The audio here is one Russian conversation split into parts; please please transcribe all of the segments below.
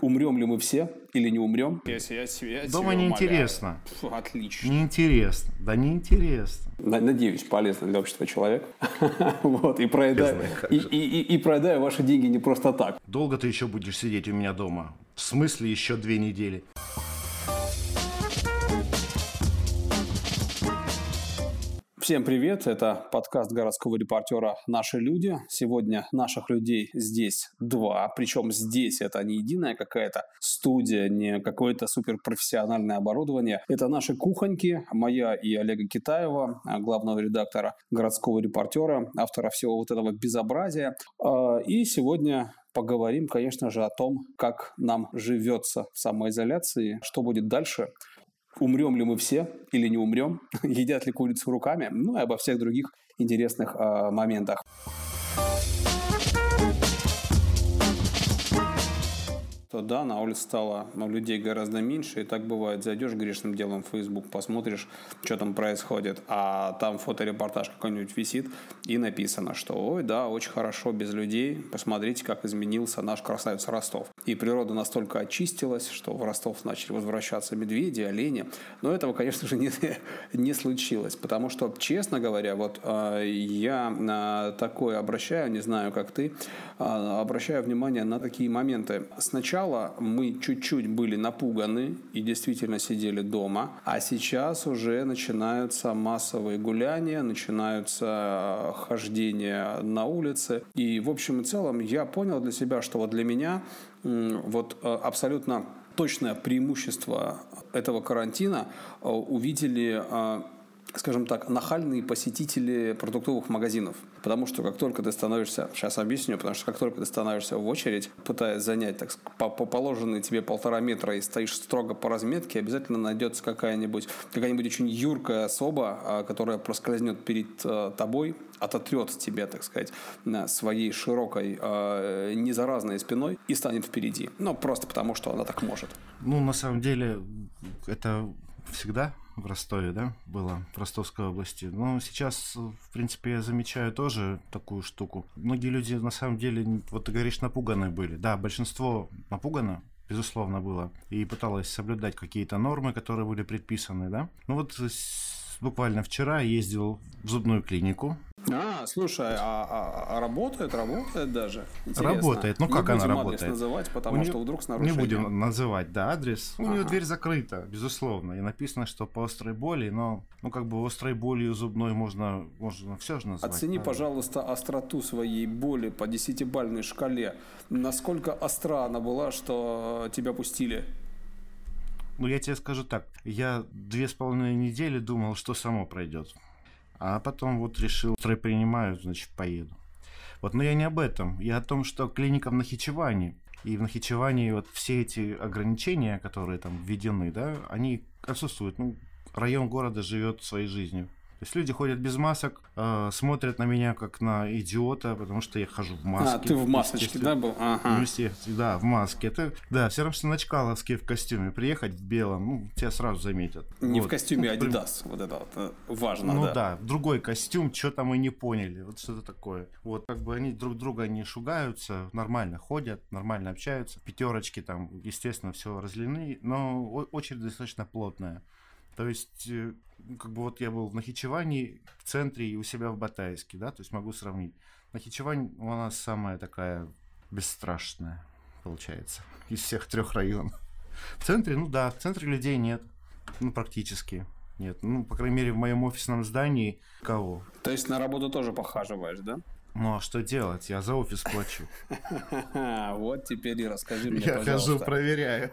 Умрем ли мы все или не умрем? Если я, я Дома неинтересно. Фу, отлично. Неинтересно. Да неинтересно. Надеюсь, полезно для общества человек. вот, и проедаю, и, и, и, и проедаю ваши деньги не просто так. Долго ты еще будешь сидеть у меня дома? В смысле еще две недели? Всем привет, это подкаст городского репортера «Наши люди». Сегодня наших людей здесь два, причем здесь это не единая какая-то студия, не какое-то суперпрофессиональное оборудование. Это наши кухоньки, моя и Олега Китаева, главного редактора городского репортера, автора всего вот этого безобразия. А, и сегодня поговорим, конечно же, о том, как нам живется в самоизоляции, что будет дальше, умрем ли мы все или не умрем, едят ли курицу руками, ну и обо всех других интересных э, моментах. То да, на улице стало ну, людей гораздо меньше, и так бывает. Зайдешь грешным делом в Facebook, посмотришь, что там происходит, а там фоторепортаж какой-нибудь висит, и написано, что ой, да, очень хорошо без людей, посмотрите, как изменился наш красавец Ростов. И природа настолько очистилась, что в Ростов начали возвращаться медведи, олени. Но этого, конечно же, не, не случилось, потому что, честно говоря, вот э, я на такое обращаю, не знаю, как ты, э, обращаю внимание на такие моменты. Сначала Сначала мы чуть-чуть были напуганы и действительно сидели дома, а сейчас уже начинаются массовые гуляния, начинаются э, хождения на улице. И в общем и целом я понял для себя, что вот для меня вот э, абсолютно точное преимущество этого карантина э, увидели скажем так, нахальные посетители продуктовых магазинов. Потому что как только ты становишься, сейчас объясню, потому что как только ты становишься в очередь, пытаясь занять так, по, по положенные тебе полтора метра и стоишь строго по разметке, обязательно найдется какая-нибудь какая-нибудь очень юркая особа, а, которая проскользнет перед а, тобой, ототрет тебя, так сказать, своей широкой, а, незаразной спиной и станет впереди. Ну, просто потому, что она так может. Ну, на самом деле, это всегда в Ростове, да, было, в Ростовской области. Но сейчас, в принципе, я замечаю тоже такую штуку. Многие люди, на самом деле, вот ты говоришь, напуганы были. Да, большинство напугано, безусловно, было. И пыталось соблюдать какие-то нормы, которые были предписаны, да. Ну вот буквально вчера ездил в зубную клинику. А, слушай, а, а, а работает, работает даже? Интересно. Работает. Ну, как не она работает? адрес называть, потому У что нее... вдруг с нарушением. Не будем называть, да, адрес. У ага. нее дверь закрыта, безусловно. И написано, что по острой боли, но, ну, как бы острой болью зубной можно, можно все же назвать. Оцени, да? пожалуйста, остроту своей боли по десятибальной шкале. Насколько остра она была, что тебя пустили? Ну, я тебе скажу так. Я две с половиной недели думал, что само пройдет. А потом вот решил, строй принимаю, значит, поеду. Вот, но я не об этом. Я о том, что клиника в Нахичеване. И в Нахичеване вот все эти ограничения, которые там введены, да, они отсутствуют. Ну, район города живет своей жизнью. То есть люди ходят без масок, э, смотрят на меня как на идиота, потому что я хожу в маске. А, ты в масочке, да, был? Ага. Ну, да, в маске. Это, да, все равно, что на Чкаловске в костюме. Приехать в белом, ну, тебя сразу заметят. Не вот. в костюме ну, Adidas, вот это вот, э, важно, ну, да. да, другой костюм, что там мы не поняли, вот что-то такое. Вот, как бы они друг друга не шугаются, нормально ходят, нормально общаются. Пятерочки там, естественно, все разлены, но очередь достаточно плотная. То есть, э, как бы вот я был в Нахичеване, в центре и у себя в Батайске, да, то есть могу сравнить. Нахичевань у нас самая такая бесстрашная, получается, из всех трех районов. В центре, ну да, в центре людей нет, ну практически нет. Ну, по крайней мере, в моем офисном здании кого. То есть на работу тоже похаживаешь, да? Ну а что делать? Я за офис плачу. Вот теперь и расскажи мне, Я хожу, проверяю.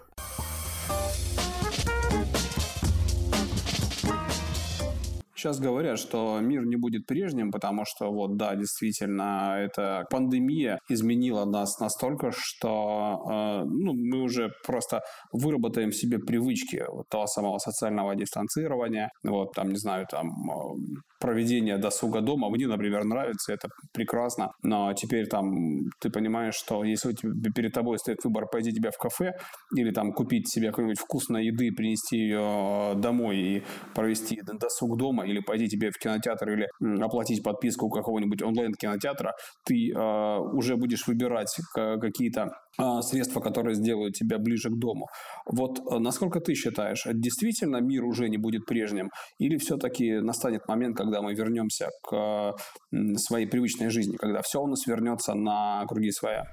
Сейчас говорят, что мир не будет прежним, потому что вот да, действительно, эта пандемия изменила нас настолько, что э, ну, мы уже просто выработаем себе привычки вот того самого социального дистанцирования, вот там, не знаю, там проведение досуга дома. Мне, например, нравится, это прекрасно. Но теперь там ты понимаешь, что если перед тобой стоит выбор пойти тебя в кафе или там купить себе какой-нибудь вкусной еды, принести ее домой и провести досуг дома, или пойти тебе в кинотеатр, или оплатить подписку какого-нибудь онлайн-кинотеатра, ты э, уже будешь выбирать какие-то а, средства, которые сделают тебя ближе к дому. Вот э, насколько ты считаешь, действительно мир уже не будет прежним? Или все-таки настанет момент, когда мы вернемся к своей привычной жизни, когда все у нас вернется на круги своя?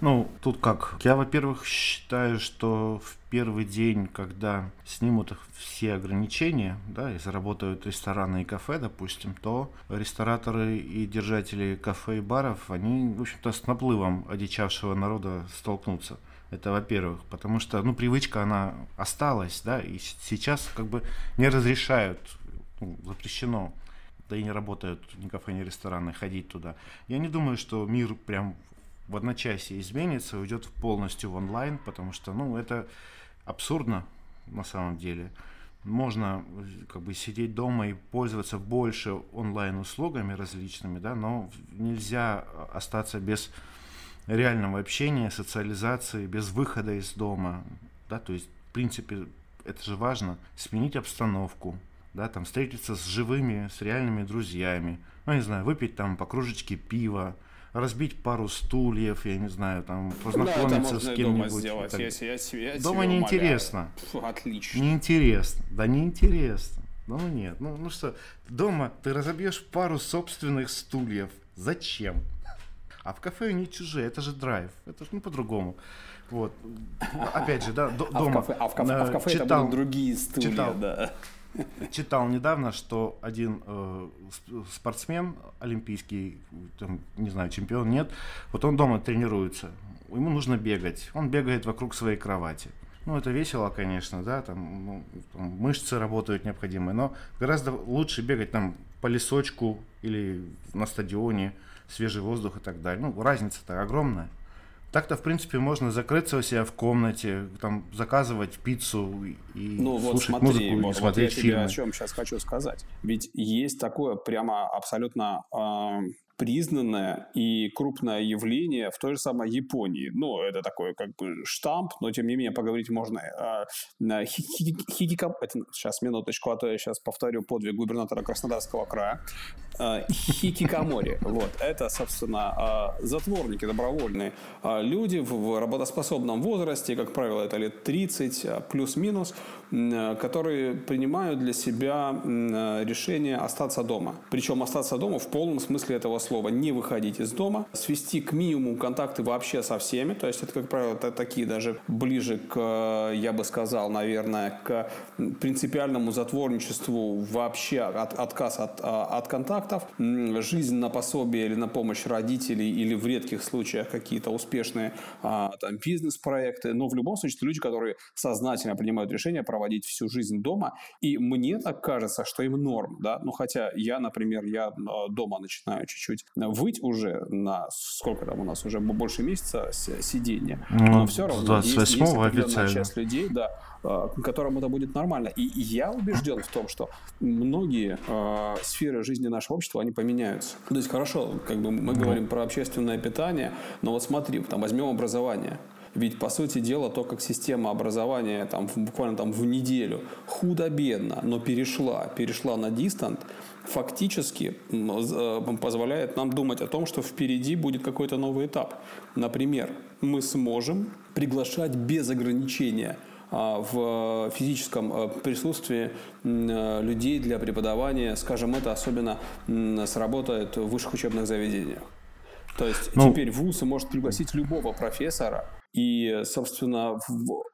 Ну, тут как? Я, во-первых, считаю, что в первый день, когда снимут все ограничения, да, и заработают рестораны и кафе, допустим, то рестораторы и держатели кафе и баров, они, в общем-то, с наплывом одичавшего народа столкнутся. Это во-первых, потому что, ну, привычка, она осталась, да, и сейчас как бы не разрешают, ну, запрещено, да и не работают ни кафе, ни рестораны, ходить туда. Я не думаю, что мир прям в одночасье изменится, уйдет полностью в онлайн, потому что, ну, это абсурдно на самом деле. Можно как бы сидеть дома и пользоваться больше онлайн-услугами различными, да, но нельзя остаться без реального общения, социализации, без выхода из дома, да, то есть, в принципе, это же важно, сменить обстановку, да, там, встретиться с живыми, с реальными друзьями, ну, не знаю, выпить там по кружечке пива, разбить пару стульев, я не знаю, там, познакомиться да, с кем-нибудь. Дома сделать, так. если я, я дома неинтересно. Фу, отлично. Неинтересно. Да неинтересно. Ну нет, ну, ну что, дома ты разобьешь пару собственных стульев. Зачем? А в кафе они чужие, это же драйв, это же ну по-другому. Вот. Опять же, да, дома. А в кафе, а в кафе, а в кафе читал, это будут другие стулья, читал, да. Читал недавно, что один э, спортсмен олимпийский, там, не знаю, чемпион, нет, вот он дома тренируется, ему нужно бегать, он бегает вокруг своей кровати. Ну, это весело, конечно, да, там, ну, там мышцы работают необходимые, но гораздо лучше бегать там по лесочку или на стадионе, свежий воздух и так далее. Ну, разница-то огромная. Так-то, в принципе, можно закрыться у себя в комнате, там, заказывать пиццу и ну, слушать вот смотри, музыку, вот, смотреть вот я фильмы. тебе о чем сейчас хочу сказать. Ведь есть такое прямо абсолютно э, признанное и крупное явление в той же самой Японии. Ну, это такой как бы штамп, но тем не менее поговорить можно. А, хикика... Это, сейчас, минуточку, а то я сейчас повторю подвиг губернатора Краснодарского края. А, хикикамори. Вот. Это, собственно, а, затворники добровольные. Люди в работоспособном возрасте, как правило, это лет 30 плюс-минус, которые принимают для себя решение остаться дома. Причем остаться дома в полном смысле этого слова. Не выходить из дома, свести к минимуму контакты вообще со всеми. То есть это, как правило, это такие даже ближе к, я бы сказал, наверное, к принципиальному затворничеству вообще от, отказ от, а, от контактов. Жизнь на пособие или на помощь родителей или в редких случаях какие-то успешные а, там, бизнес-проекты. Но в любом случае это люди, которые сознательно принимают решение проводить всю жизнь дома. И мне так кажется, что им норм. Да? Ну, хотя я, например, я а, дома начинаю чуть-чуть выть уже на сколько там у нас уже больше месяца сидения. Ну, Но все равно есть, есть определенная часть людей, да, которым это будет нормально. И я убежден в том, что многие э, сферы жизни нашего общества, они поменяются. То есть, хорошо, как бы мы говорим про общественное питание, но вот смотри, там возьмем образование. Ведь, по сути дела, то, как система образования там, буквально там, в неделю худо-бедно, но перешла, перешла на дистант, фактически э, позволяет нам думать о том, что впереди будет какой-то новый этап. Например, мы сможем приглашать без ограничения в физическом э, присутствии э, людей для преподавания, скажем, это особенно сработает в высших учебных заведениях. То есть ну, теперь ВУЗ может пригласить любого профессора и, собственно,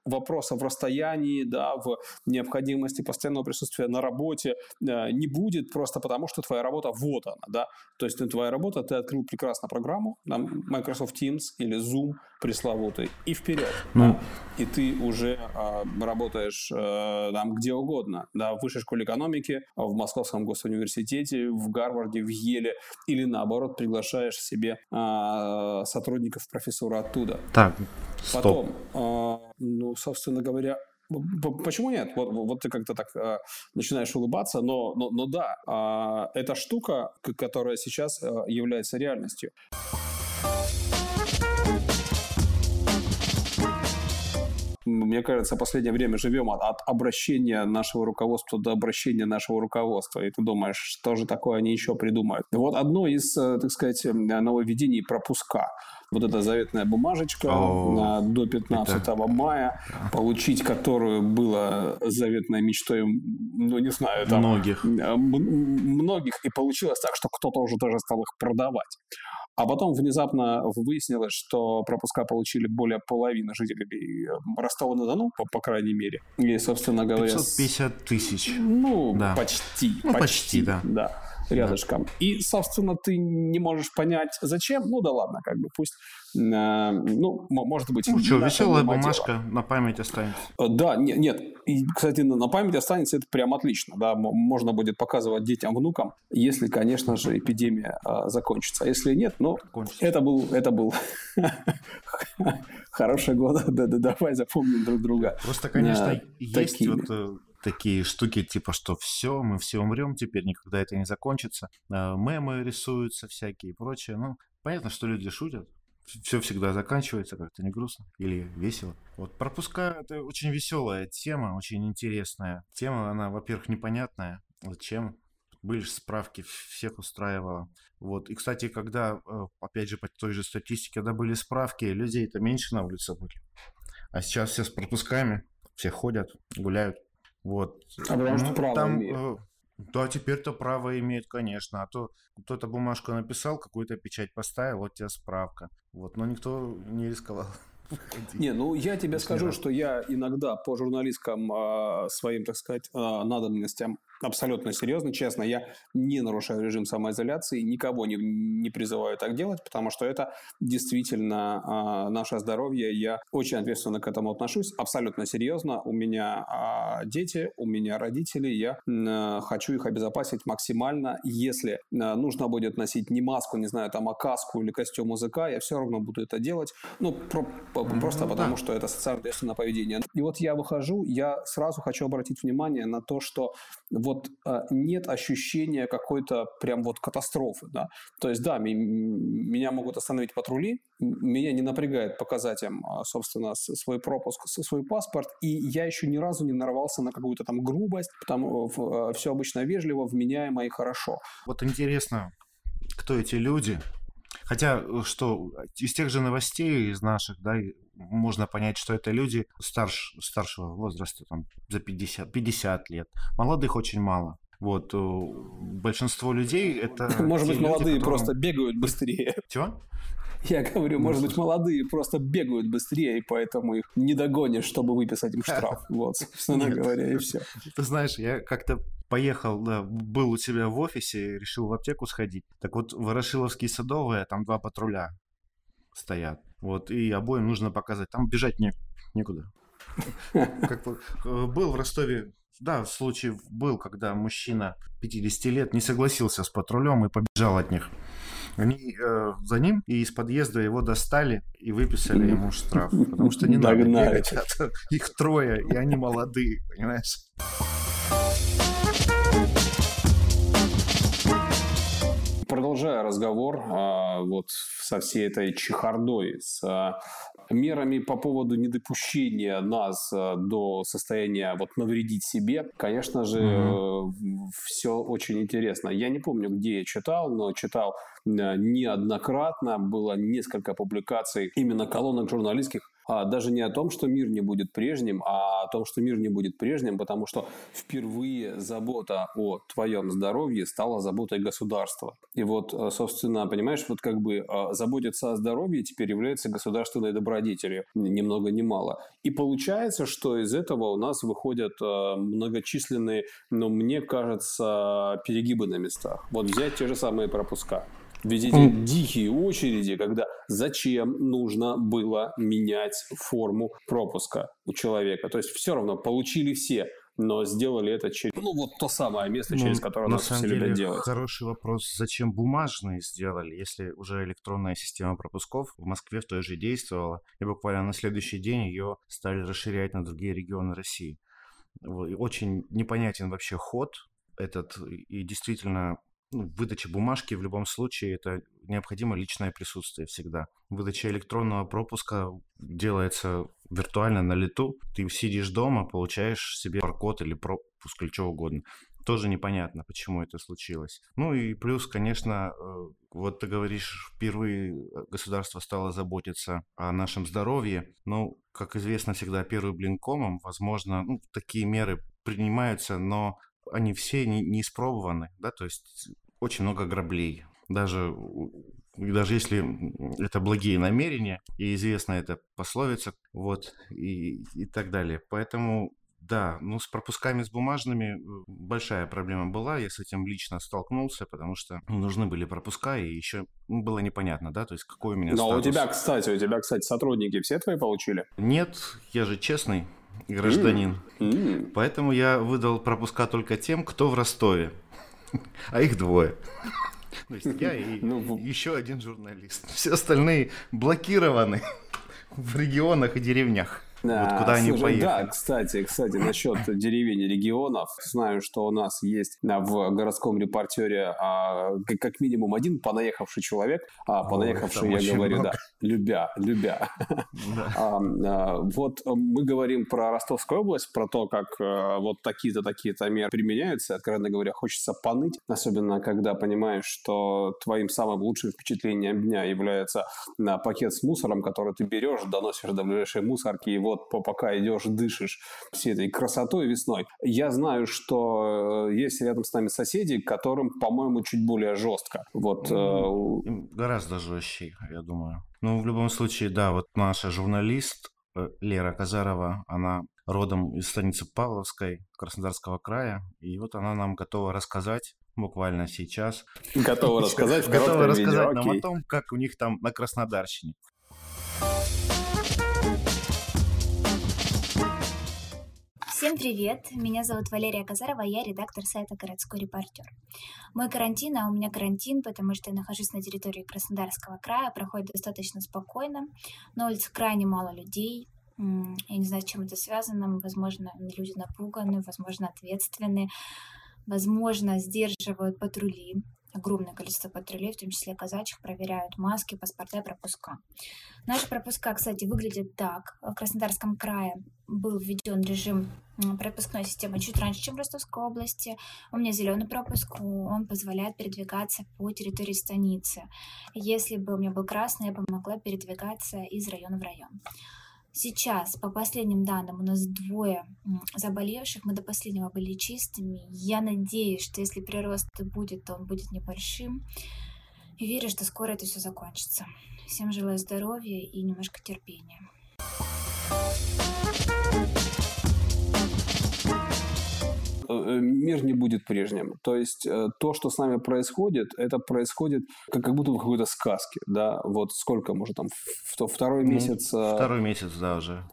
вопроса в расстоянии, да, в необходимости постоянного присутствия на работе э, не будет просто потому, что твоя работа вот она, да. То есть твоя работа, ты открыл прекрасно программу, там, Microsoft Teams или Zoom пресловутый, и вперед. Ну. Да? И ты уже э, работаешь э, там где угодно, да, в высшей школе экономики, в Московском госуниверситете, в Гарварде, в Еле, или наоборот приглашаешь себе э, сотрудников профессора оттуда. Так, Потом, э, ну, собственно говоря, Почему нет? Вот, вот ты как-то так э, начинаешь улыбаться, но, но, но да, э, эта штука, которая сейчас является реальностью. мне кажется, в последнее время живем от, от обращения нашего руководства до обращения нашего руководства. И ты думаешь, что же такое они еще придумают. Вот одно из, э, так сказать, нововведений пропуска вот эта заветная бумажечка О, до 15 это... мая, получить которую было заветной мечтой, ну, не знаю, там... Многих. Многих. И получилось так, что кто-то уже тоже стал их продавать. А потом внезапно выяснилось, что пропуска получили более половины жителей Ростова-на-Дону, по, по крайней мере. И, собственно говоря... 550 тысяч. Ну, да. почти. Ну, почти, почти да. да рядышком. Да. И, собственно, ты не можешь понять, зачем. Ну да ладно, как бы пусть, э, ну, может быть... Ну что, веселая бумажка дело. на память останется. Э, да, нет, нет. И, кстати, на память останется это прям отлично. Да, можно будет показывать детям, внукам, если, конечно же, эпидемия э, закончится. А если нет, ну, Кончится. это был, это был хороший год. Да, да, давай запомним друг друга. Просто, конечно, есть вот э, такие штуки, типа, что все, мы все умрем теперь, никогда это не закончится. А, мемы рисуются всякие и прочее. Ну, понятно, что люди шутят. Все всегда заканчивается как-то не грустно или весело. Вот пропуска это очень веселая тема, очень интересная тема. Она, во-первых, непонятная. Зачем? Были же справки, всех устраивало. Вот. И, кстати, когда, э, опять же, по той же статистике, когда были справки, людей-то меньше на улице были. А сейчас все с пропусками, все ходят, гуляют. Вот. А потому что ну, право там, имеет. Э, да, теперь-то право имеет, конечно. А то кто-то бумажку написал, какую-то печать поставил, вот тебе справка. Вот, но никто не рисковал. Не, ну я тебе скажу, что я иногда по журналистским э, своим, так сказать, э, надобностям абсолютно серьезно, честно, я не нарушаю режим самоизоляции, никого не, не призываю так делать, потому что это действительно э, наше здоровье. Я очень ответственно к этому отношусь, абсолютно серьезно. У меня э, дети, у меня родители, я э, хочу их обезопасить максимально. Если э, нужно будет носить не маску, не знаю, там, а каску или костюм языка, я все равно буду это делать. Ну, про, mm-hmm. просто потому, что это социально ответственное поведение. И вот я выхожу, я сразу хочу обратить внимание на то, что вот а, нет ощущения какой-то прям вот катастрофы, да. То есть, да, меня могут остановить патрули, меня не напрягает показать им, а, собственно, свой пропуск, свой паспорт, и я еще ни разу не нарвался на какую-то там грубость, там а, все обычно вежливо, вменяемо и хорошо. Вот интересно, кто эти люди, Хотя, э, что из тех же новостей, из наших, да, можно понять, что это люди старш, старшего возраста, там, за 50, 50 лет. Молодых очень мало. Вот, э, большинство людей это... Может быть, молодые которым... просто бегают быстрее. Чего? Я говорю, ну, может быть, молодые просто бегают быстрее, и поэтому их не догонишь, чтобы выписать им штраф. Вот, собственно говоря, и все. Ты знаешь, я как-то поехал, да, был у себя в офисе, решил в аптеку сходить. Так вот, Ворошиловские садовые, там два патруля стоят. Вот, и обоим нужно показать. Там бежать не, некуда. Как э, был в Ростове, да, случай был, когда мужчина 50 лет не согласился с патрулем и побежал от них. Они э, за ним и из подъезда его достали и выписали ему штраф. Потому что не надо бегать. Их трое, и они молодые, понимаешь? Продолжая разговор а, вот со всей этой чехардой, с а, мерами по поводу недопущения нас а, до состояния вот навредить себе, конечно же, mm-hmm. все очень интересно. Я не помню, где я читал, но читал неоднократно, было несколько публикаций именно колонок журналистских а даже не о том, что мир не будет прежним, а о том, что мир не будет прежним, потому что впервые забота о твоем здоровье стала заботой государства. И вот, э, собственно, понимаешь, вот как бы э, заботиться о здоровье теперь является государственной добродетелью, ни много ни мало. И получается, что из этого у нас выходят э, многочисленные, но мне кажется, перегибы на местах. Вот взять те же самые пропуска. Ведь эти mm. дикие очереди, когда зачем нужно было менять форму пропуска у человека. То есть все равно получили все, но сделали это через, ну, вот то самое место, ну, через которое нас все деле, любят делать. Хороший вопрос, зачем бумажные сделали, если уже электронная система пропусков в Москве в той же действовала, и буквально на следующий день ее стали расширять на другие регионы России. Очень непонятен вообще ход этот, и действительно ну, выдача бумажки в любом случае это необходимо личное присутствие всегда. Выдача электронного пропуска делается виртуально на лету. Ты сидишь дома, получаешь себе паркод или пропуск или что угодно. Тоже непонятно, почему это случилось. Ну и плюс, конечно, э, вот ты говоришь, впервые государство стало заботиться о нашем здоровье. Ну, как известно всегда, первый блин комом, возможно, ну, такие меры принимаются, но они все не, не испробованы, да, то есть очень много граблей. Даже даже если это благие намерения, и известна эта пословица, вот, и, и так далее. Поэтому да, ну с пропусками с бумажными э, большая проблема была. Я с этим лично столкнулся, потому что нужны были пропуска, и еще ну, было непонятно, да, то есть какой у меня Но статус. у тебя, кстати, у тебя, кстати, сотрудники все твои получили? Нет, я же честный гражданин. Mm. Mm. Поэтому я выдал пропуска только тем, кто в Ростове. А их двое. То есть я и ну, еще один журналист. Все остальные блокированы в регионах и деревнях. Да, вот куда слушай, они поехали. Да, кстати, кстати, насчет деревень и регионов. Знаю, что у нас есть в городском репортере а, как минимум один понаехавший человек. А понаехавший, Ой, я говорю, много. да, любя, любя. Да. А, а, вот мы говорим про Ростовскую область, про то, как а, вот такие-то, такие-то меры применяются. Откровенно говоря, хочется поныть, особенно когда понимаешь, что твоим самым лучшим впечатлением дня является а, пакет с мусором, который ты берешь, доносишь до ближайшей мусорки, его вот пока идешь, дышишь всей этой красотой весной. Я знаю, что э, есть рядом с нами соседи, которым, по-моему, чуть более жестко. Вот, ну, Гораздо жестче, я думаю. Ну, в любом случае, да, вот наша журналист э, Лера Казарова, она родом из станицы Павловской Краснодарского края, и вот она нам готова рассказать буквально сейчас. Готова рассказать в Готова рассказать нам о том, как у них там на Краснодарщине. Всем привет! Меня зовут Валерия Казарова, я редактор сайта «Городской репортер». Мой карантин, а у меня карантин, потому что я нахожусь на территории Краснодарского края, проходит достаточно спокойно. На улице крайне мало людей, я не знаю, с чем это связано. Возможно, люди напуганы, возможно, ответственны, возможно, сдерживают патрули огромное количество патрулей, в том числе казачьих, проверяют маски, паспорта и пропуска. Наши пропуска, кстати, выглядят так. В Краснодарском крае был введен режим пропускной системы чуть раньше, чем в Ростовской области. У меня зеленый пропуск, он позволяет передвигаться по территории станицы. Если бы у меня был красный, я бы могла передвигаться из района в район. Сейчас, по последним данным, у нас двое заболевших. Мы до последнего были чистыми. Я надеюсь, что если прирост будет, то он будет небольшим. И верю, что скоро это все закончится. Всем желаю здоровья и немножко терпения. Мир не будет прежним. То есть э, то, что с нами происходит, это происходит как, как будто в какой-то сказке, да, вот сколько, может, там, второй месяц... Второй месяц, да, уже.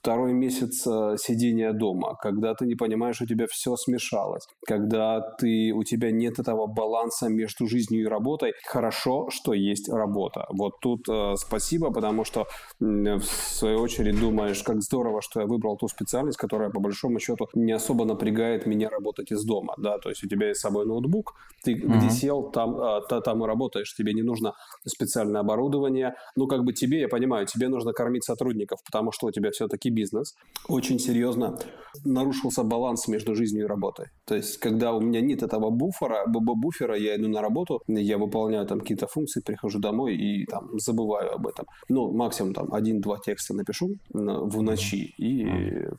Второй месяц сидения дома, когда ты не понимаешь, у тебя все смешалось, когда ты, у тебя нет этого баланса между жизнью и работой. Хорошо, что есть работа. Вот тут э, спасибо, потому что в свою очередь думаешь, как здорово, что я выбрал ту специальность, которая по большому счету не особо напрягает меня не работать из дома, да, то есть у тебя есть с собой ноутбук, ты uh-huh. где сел, там, а, та, там и работаешь, тебе не нужно специальное оборудование, ну, как бы тебе, я понимаю, тебе нужно кормить сотрудников, потому что у тебя все-таки бизнес. Очень серьезно нарушился баланс между жизнью и работой. То есть, когда у меня нет этого буфера, буфера, я иду на работу, я выполняю там какие-то функции, прихожу домой и там забываю об этом. Ну, максимум там один-два текста напишу в ночи, и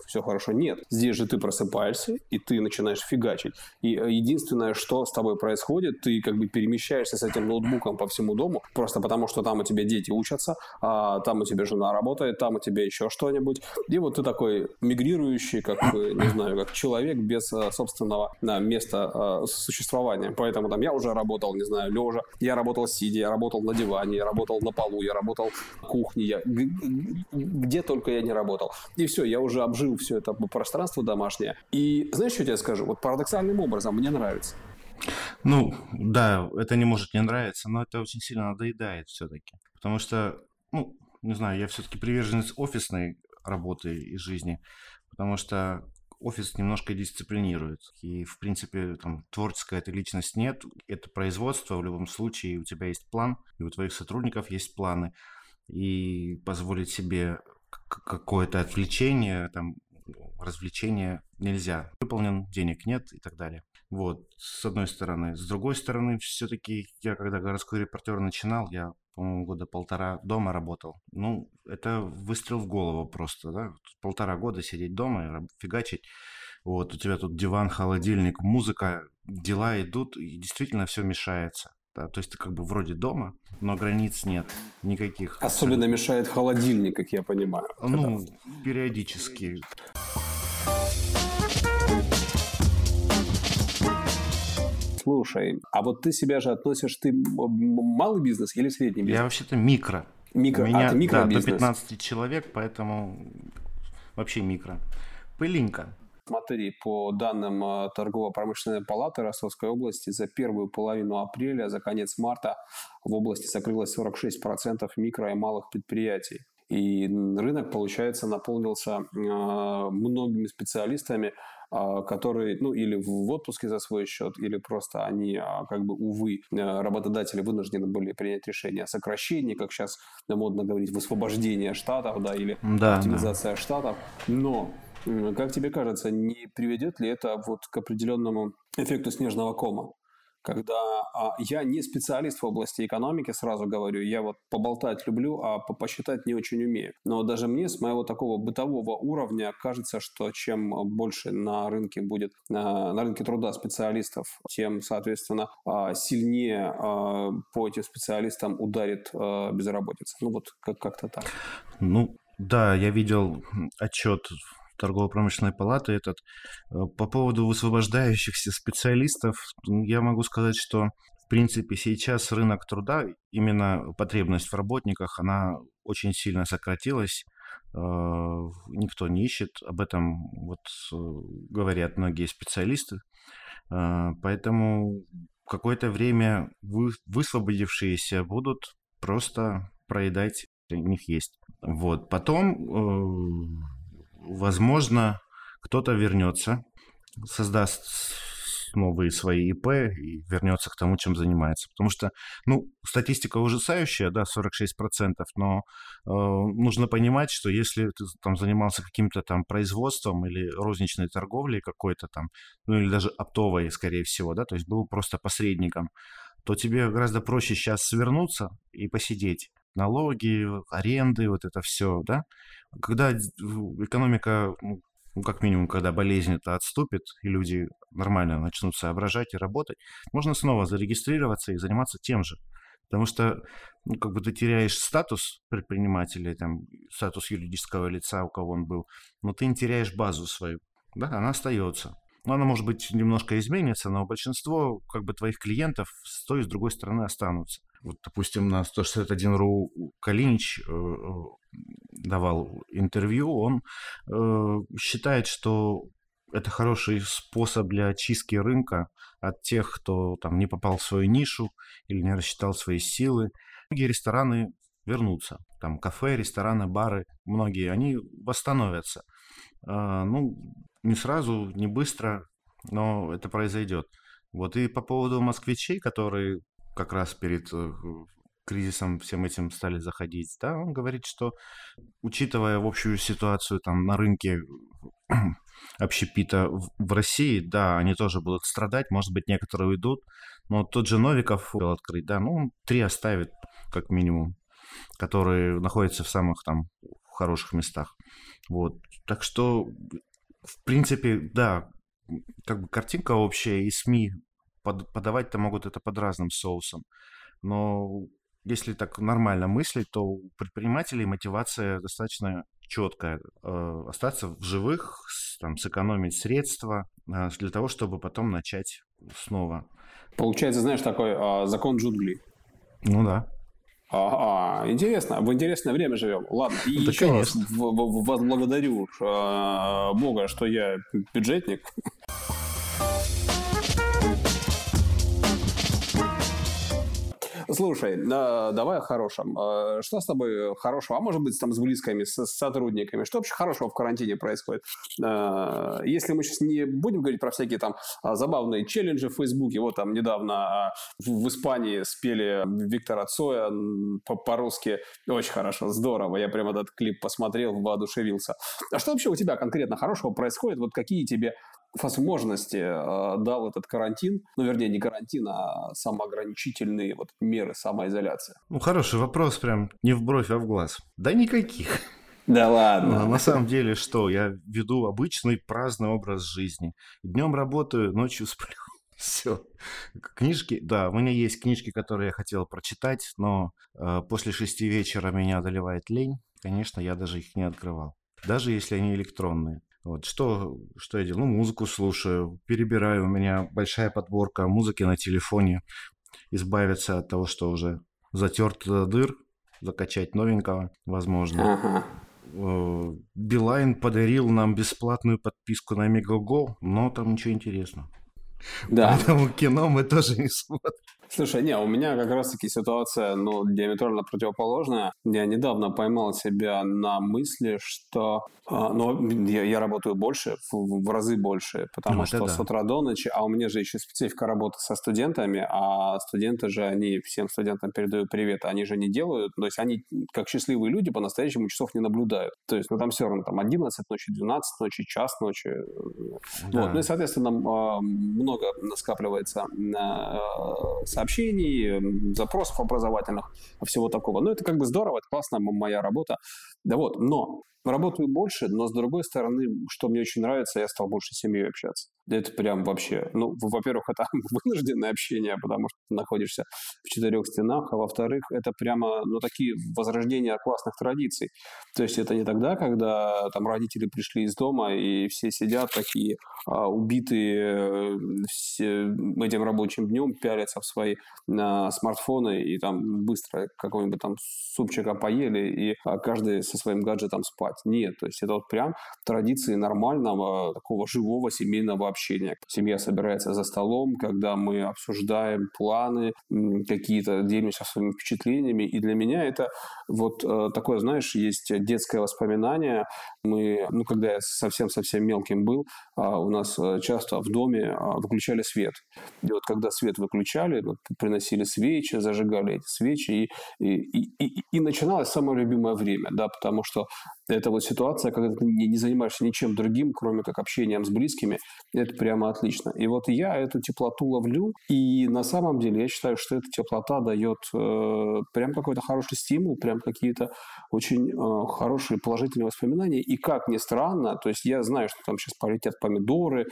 все хорошо. Нет, здесь же ты просыпаешься, и ты начинаешь фигачить. И э, единственное, что с тобой происходит, ты как бы перемещаешься с этим ноутбуком по всему дому, просто потому что там у тебя дети учатся, а там у тебя жена работает, там у тебя еще что-нибудь. И вот ты такой мигрирующий, как, не знаю, как человек без э, собственного места э, существования. Поэтому там я уже работал, не знаю, лежа, я работал сидя, я работал на диване, я работал на полу, я работал в кухне, я... где только я не работал. И все, я уже обжил все это пространство домашнее. И знаешь, что тебе скажу? Вот парадоксальным образом мне нравится. Ну, да, это не может не нравиться, но это очень сильно надоедает все-таки. Потому что, ну, не знаю, я все-таки приверженец офисной работы и жизни, потому что офис немножко дисциплинирует. И, в принципе, там, творческая эта личность нет, это производство, в любом случае у тебя есть план, и у твоих сотрудников есть планы. И позволить себе какое-то отвлечение, там, развлечение нельзя. Выполнен, денег нет и так далее. Вот, с одной стороны. С другой стороны, все-таки я, когда городской репортер начинал, я, по-моему, года полтора дома работал. Ну, это выстрел в голову просто, да? Полтора года сидеть дома и фигачить. Вот, у тебя тут диван, холодильник, музыка, дела идут, и действительно все мешается. Да, то есть ты как бы вроде дома, но границ нет никаких. Особенно мешает холодильник, как я понимаю. Ну, периодически. Слушай, а вот ты себя же относишь, ты малый бизнес или средний бизнес? Я вообще-то микро. Микро, У меня, а, ты микробизнес. Да, до 15 человек, поэтому вообще микро. Пылинка. Смотри, по данным э, торгово-промышленной палаты Ростовской области, за первую половину апреля, за конец марта в области закрылось 46% микро и малых предприятий. И рынок, получается, наполнился э, многими специалистами, которые, ну, или в отпуске за свой счет, или просто они, как бы, увы, работодатели вынуждены были принять решение о сокращении, как сейчас модно говорить, в освобождении штатов, да, или да, оптимизация да. штатов. Но как тебе кажется, не приведет ли это вот к определенному эффекту снежного кома? Когда а, я не специалист в области экономики, сразу говорю, я вот поболтать люблю, а посчитать не очень умею. Но даже мне с моего такого бытового уровня кажется, что чем больше на рынке будет, на, на рынке труда специалистов, тем, соответственно, а, сильнее а, по этим специалистам ударит а, безработица. Ну вот как- как-то так. Ну, да, я видел отчет торгово-промышленной палаты этот. Э, по поводу высвобождающихся специалистов, я могу сказать, что в принципе сейчас рынок труда, именно потребность в работниках, она очень сильно сократилась. Э, никто не ищет, об этом вот э, говорят многие специалисты. Поэтому какое-то время высвободившиеся будут просто проедать, у них есть. Вот. Потом возможно, кто-то вернется, создаст новые свои ИП и вернется к тому, чем занимается. Потому что, ну, статистика ужасающая, да, 46%, но э, нужно понимать, что если ты там занимался каким-то там производством или розничной торговлей какой-то там, ну, или даже оптовой, скорее всего, да, то есть был просто посредником, то тебе гораздо проще сейчас свернуться и посидеть. Налоги, аренды, вот это все, да, когда экономика, ну, как минимум, когда болезнь это отступит, и люди нормально начнут соображать и работать, можно снова зарегистрироваться и заниматься тем же. Потому что, ну, как бы ты теряешь статус предпринимателя, там, статус юридического лица, у кого он был, но ты не теряешь базу свою, да, она остается. Ну, она, может быть, немножко изменится, но большинство, как бы, твоих клиентов с той и с другой стороны останутся. Вот, допустим, на 161.ru Калинич э, э, давал интервью, он э, считает, что это хороший способ для очистки рынка от тех, кто там не попал в свою нишу или не рассчитал свои силы. Многие рестораны вернутся. Там кафе, рестораны, бары, многие, они восстановятся. Э, ну, не сразу, не быстро, но это произойдет. Вот и по поводу москвичей, которые как раз перед э, кризисом всем этим стали заходить, да, он говорит, что учитывая общую ситуацию там на рынке общепита в, России, да, они тоже будут страдать, может быть, некоторые уйдут, но тот же Новиков был открыть, да, ну, он три оставит, как минимум, которые находятся в самых там хороших местах. Вот. Так что, в принципе, да, как бы картинка общая, и СМИ под, подавать-то могут это под разным соусом. Но если так нормально мыслить, то у предпринимателей мотивация достаточно четкая. Э, остаться в живых, там, сэкономить средства э, для того, чтобы потом начать снова. Получается, знаешь, такой э, закон джунглей. Ну да. А, а, интересно, в интересное время живем. Ладно, и да, еще конечно. раз благодарю э, Бога, что я бюджетник. Слушай, давай о хорошем. А, что с тобой хорошего? А может быть, там с близкими, с, сотрудниками? Что вообще хорошего в карантине происходит? А, если мы сейчас не будем говорить про всякие там а, забавные челленджи в Фейсбуке, вот там недавно в Испании спели Виктора Цоя по-русски. Очень хорошо, здорово. Я прям этот клип посмотрел, воодушевился. А что вообще у тебя конкретно хорошего происходит? Вот какие тебе возможности э, дал этот карантин, ну, вернее, не карантин, а самоограничительные вот меры самоизоляции? Ну, хороший вопрос, прям не в бровь, а в глаз. Да никаких. Да ладно. На самом деле, что? Я веду обычный праздный образ жизни. Днем работаю, ночью сплю. Все. Книжки, да, у меня есть книжки, которые я хотел прочитать, но э, после шести вечера меня одолевает лень. Конечно, я даже их не открывал. Даже если они электронные. Вот что, что я делаю? Ну, музыку слушаю, перебираю. У меня большая подборка музыки на телефоне. Избавиться от того, что уже затерт до дыр, закачать новенького, возможно. Ага. Э, Билайн подарил нам бесплатную подписку на Мегаго, но там ничего интересного. Да. Поэтому кино мы тоже не смотрим. Слушай, не, у меня как раз-таки ситуация, ну, диаметрально противоположная. Я недавно поймал себя на мысли, что а, ну, я, я работаю больше, в, в разы больше, потому ну, что да. с утра до ночи, а у меня же еще специфика работы со студентами, а студенты же, они всем студентам передают привет, они же не делают, то есть они, как счастливые люди, по-настоящему часов не наблюдают. То есть, ну, там все равно, там 11 ночи, 12 ночи, час ночи. Да. Вот. Ну и, соответственно, а, много скапливается а, сообщений, запросов образовательных, всего такого. Ну, это как бы здорово, это классно, моя работа. Да вот, но Работаю больше, но с другой стороны, что мне очень нравится, я стал больше с семьей общаться. Это прям вообще, ну, во-первых, это вынужденное общение, потому что ты находишься в четырех стенах, а во-вторых, это прямо, ну, такие возрождения классных традиций. То есть это не тогда, когда там родители пришли из дома и все сидят такие а, убитые э, все, этим рабочим днем, пялятся в свои а, смартфоны и там быстро какого-нибудь там супчика поели и а, каждый со своим гаджетом спать. Нет, то есть это вот прям традиции нормального такого живого семейного общения. Семья собирается за столом, когда мы обсуждаем планы, какие-то делимся своими впечатлениями. И для меня это вот э, такое, знаешь, есть детское воспоминание. Мы, ну, когда я совсем-совсем мелким был, а, у нас э, часто в доме а, выключали свет. И вот когда свет выключали, приносили свечи, зажигали эти свечи, и, и, и, и начиналось самое любимое время, да, потому что это вот ситуация, когда ты не, не занимаешься ничем другим, кроме как общением с близкими, это прямо отлично. И вот я эту теплоту ловлю, и на самом деле я считаю, что эта теплота дает э, прям какой-то хороший стимул, прям какие-то очень э, хорошие положительные воспоминания. И как ни странно, то есть я знаю, что там сейчас полетят помидоры,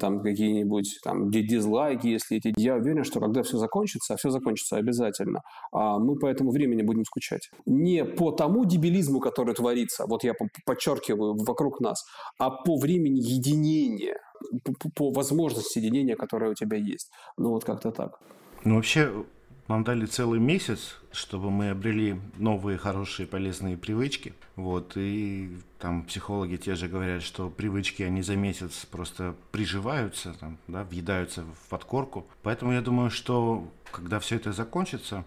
там какие-нибудь там дизлайки, если эти... Я уверен, что когда все закончится, все закончится обязательно, а мы по этому времени будем скучать. Не по тому дебилизму, который творится, вот я подчеркиваю, вокруг нас, а по времени единения, по, по возможности единения, которое у тебя есть. Ну вот как-то так. Ну вообще, нам дали целый месяц, чтобы мы обрели новые, хорошие, полезные привычки. Вот, и там психологи те же говорят, что привычки, они за месяц просто приживаются, там, да, въедаются в подкорку. Поэтому я думаю, что когда все это закончится,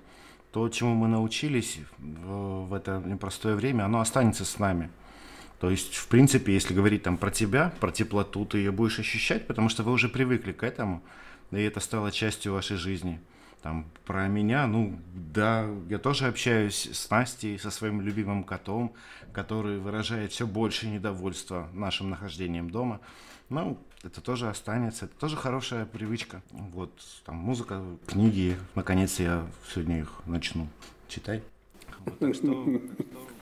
то, чему мы научились в это непростое время, оно останется с нами. То есть, в принципе, если говорить там про тебя, про теплоту, ты ее будешь ощущать, потому что вы уже привыкли к этому, и это стало частью вашей жизни. Там, про меня, ну, да, я тоже общаюсь с Настей, со своим любимым котом, который выражает все больше недовольства нашим нахождением дома. Ну, это тоже останется, это тоже хорошая привычка. Вот, там, музыка, книги, наконец я сегодня их начну читать. Вот, так что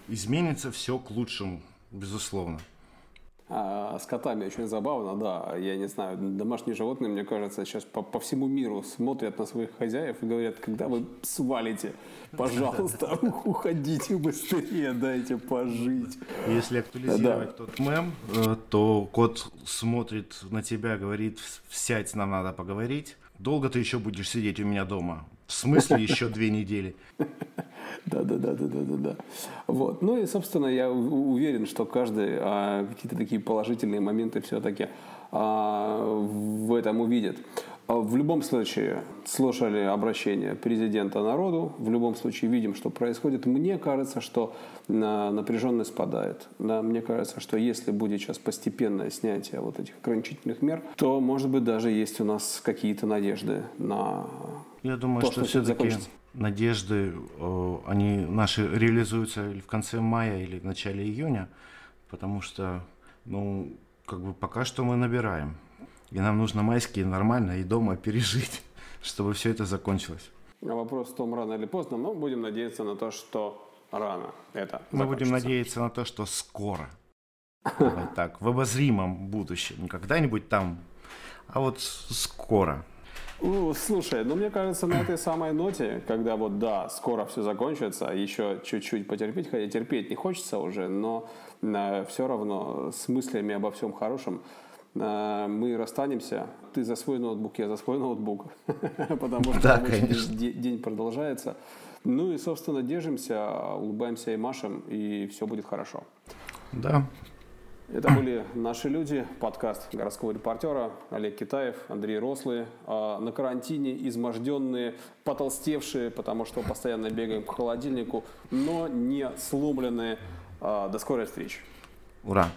изменится все к лучшему, безусловно. А с котами очень забавно, да. Я не знаю, домашние животные, мне кажется, сейчас по, по всему миру смотрят на своих хозяев и говорят, когда вы свалите, пожалуйста, уходите быстрее, дайте пожить. Если актуализировать тот мем, э, то кот смотрит на тебя, говорит, сядь, нам надо поговорить. Долго ты еще будешь сидеть у меня дома? В смысле еще две недели? Да, да, да, да, да, да, да. Вот. Ну и, собственно, я уверен, что каждый а, какие-то такие положительные моменты все-таки а, в этом увидит. А в любом случае, слушали обращение президента народу, в любом случае видим, что происходит. Мне кажется, что напряженность спадает. Да, мне кажется, что если будет сейчас постепенное снятие вот этих ограничительных мер, то, может быть, даже есть у нас какие-то надежды на Я думаю, то, что, что все-таки надежды, они наши реализуются или в конце мая, или в начале июня, потому что, ну, как бы пока что мы набираем. И нам нужно майские нормально и дома пережить, чтобы все это закончилось. А вопрос в том, рано или поздно, но будем надеяться на то, что рано это Мы будем надеяться на то, что скоро. Давай так, в обозримом будущем. Не когда-нибудь там, а вот скоро. Ну, слушай, ну мне кажется, на этой самой ноте, когда вот да, скоро все закончится, еще чуть-чуть потерпеть, хотя терпеть не хочется уже, но э, все равно с мыслями обо всем хорошем Э, мы расстанемся, ты за свой ноутбук, я за свой ноутбук, потому что день продолжается. Ну и, собственно, держимся, улыбаемся и машем, и все будет хорошо. Да. Это были наши люди, подкаст городского репортера Олег Китаев, Андрей Рослый. А на карантине изможденные, потолстевшие, потому что постоянно бегаем к холодильнику, но не сломленные. А, до скорой встречи. Ура!